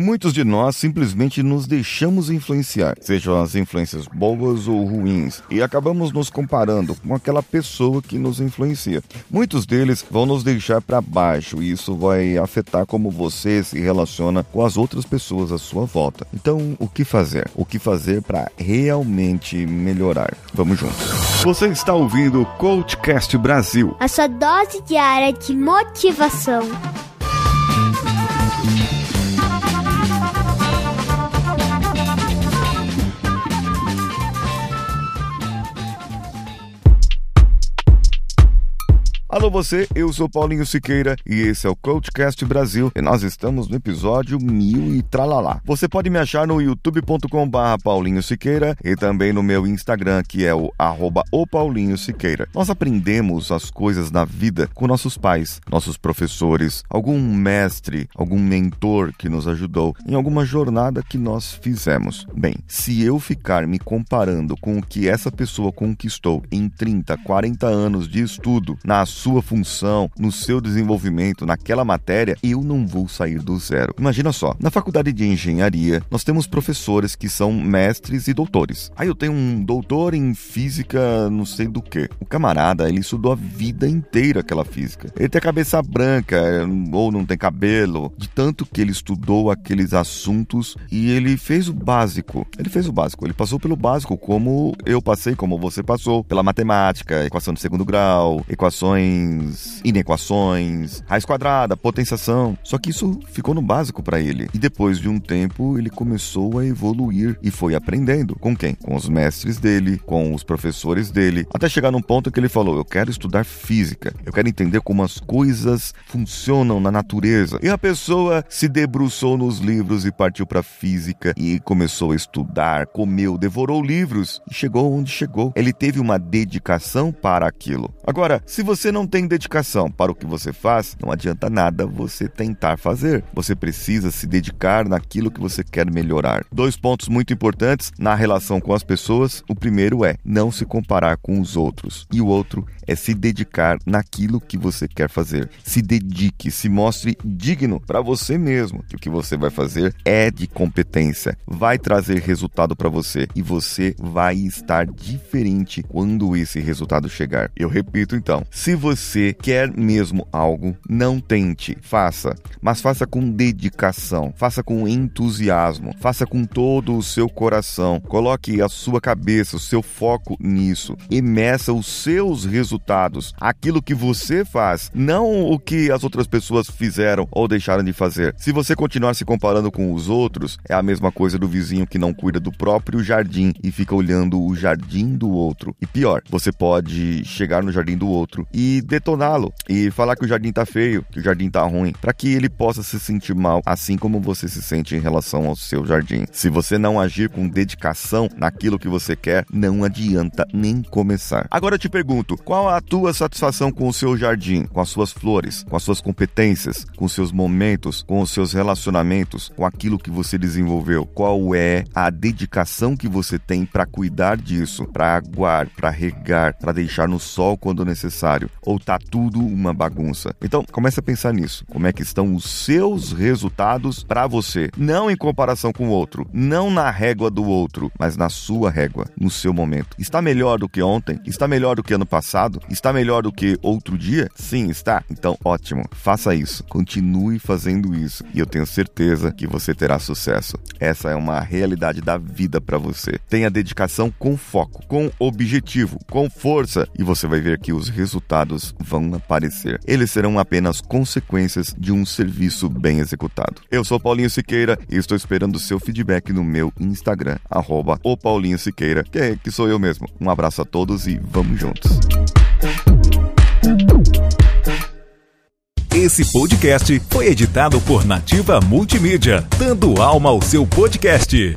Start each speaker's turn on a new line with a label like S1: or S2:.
S1: Muitos de nós simplesmente nos deixamos influenciar, sejam as influências boas ou ruins, e acabamos nos comparando com aquela pessoa que nos influencia. Muitos deles vão nos deixar para baixo e isso vai afetar como você se relaciona com as outras pessoas à sua volta. Então, o que fazer? O que fazer para realmente melhorar? Vamos juntos. Você está ouvindo o Coachcast Brasil.
S2: A sua dose diária de motivação.
S1: Alô você, eu sou Paulinho Siqueira e esse é o Coachcast Brasil e nós estamos no episódio mil e tralalá. Você pode me achar no youtube.com barra Paulinho Siqueira e também no meu Instagram que é o arroba o Paulinho Siqueira. Nós aprendemos as coisas na vida com nossos pais, nossos professores, algum mestre, algum mentor que nos ajudou em alguma jornada que nós fizemos. Bem, se eu ficar me comparando com o que essa pessoa conquistou em 30, 40 anos de estudo na sua função, no seu desenvolvimento, naquela matéria, eu não vou sair do zero. Imagina só, na faculdade de engenharia, nós temos professores que são mestres e doutores. Aí eu tenho um doutor em física, não sei do que. O camarada, ele estudou a vida inteira aquela física. Ele tem a cabeça branca ou não tem cabelo, de tanto que ele estudou aqueles assuntos e ele fez o básico. Ele fez o básico, ele passou pelo básico como eu passei, como você passou, pela matemática, equação de segundo grau, equações equações, inequações, raiz quadrada, potenciação. Só que isso ficou no básico para ele. E depois de um tempo, ele começou a evoluir e foi aprendendo. Com quem? Com os mestres dele, com os professores dele, até chegar num ponto que ele falou: "Eu quero estudar física. Eu quero entender como as coisas funcionam na natureza". E a pessoa se debruçou nos livros e partiu para física e começou a estudar, comeu, devorou livros e chegou onde chegou. Ele teve uma dedicação para aquilo. Agora, se você não não tem dedicação para o que você faz, não adianta nada você tentar fazer. Você precisa se dedicar naquilo que você quer melhorar. Dois pontos muito importantes na relação com as pessoas. O primeiro é não se comparar com os outros, e o outro é se dedicar naquilo que você quer fazer. Se dedique, se mostre digno para você mesmo. O que você vai fazer é de competência, vai trazer resultado para você e você vai estar diferente quando esse resultado chegar. Eu repito então, se você você quer mesmo algo, não tente, faça, mas faça com dedicação, faça com entusiasmo, faça com todo o seu coração. Coloque a sua cabeça, o seu foco nisso e meça os seus resultados, aquilo que você faz, não o que as outras pessoas fizeram ou deixaram de fazer. Se você continuar se comparando com os outros, é a mesma coisa do vizinho que não cuida do próprio jardim e fica olhando o jardim do outro. E pior, você pode chegar no jardim do outro e detoná-lo e falar que o jardim tá feio, que o jardim tá ruim, para que ele possa se sentir mal, assim como você se sente em relação ao seu jardim. Se você não agir com dedicação naquilo que você quer, não adianta nem começar. Agora eu te pergunto, qual a tua satisfação com o seu jardim, com as suas flores, com as suas competências, com os seus momentos, com os seus relacionamentos, com aquilo que você desenvolveu? Qual é a dedicação que você tem para cuidar disso, para aguar, para regar, para deixar no sol quando necessário? Ou tá tudo uma bagunça? Então, comece a pensar nisso. Como é que estão os seus resultados para você? Não em comparação com o outro, não na régua do outro, mas na sua régua, no seu momento. Está melhor do que ontem? Está melhor do que ano passado? Está melhor do que outro dia? Sim, está. Então, ótimo. Faça isso. Continue fazendo isso e eu tenho certeza que você terá sucesso. Essa é uma realidade da vida para você. Tenha dedicação com foco, com objetivo, com força e você vai ver que os resultados resultados vão aparecer. Eles serão apenas consequências de um serviço bem executado. Eu sou Paulinho Siqueira e estou esperando seu feedback no meu Instagram, arroba o Paulinho Siqueira, que, é, que sou eu mesmo. Um abraço a todos e vamos juntos.
S3: Esse podcast foi editado por Nativa Multimídia, dando alma ao seu podcast.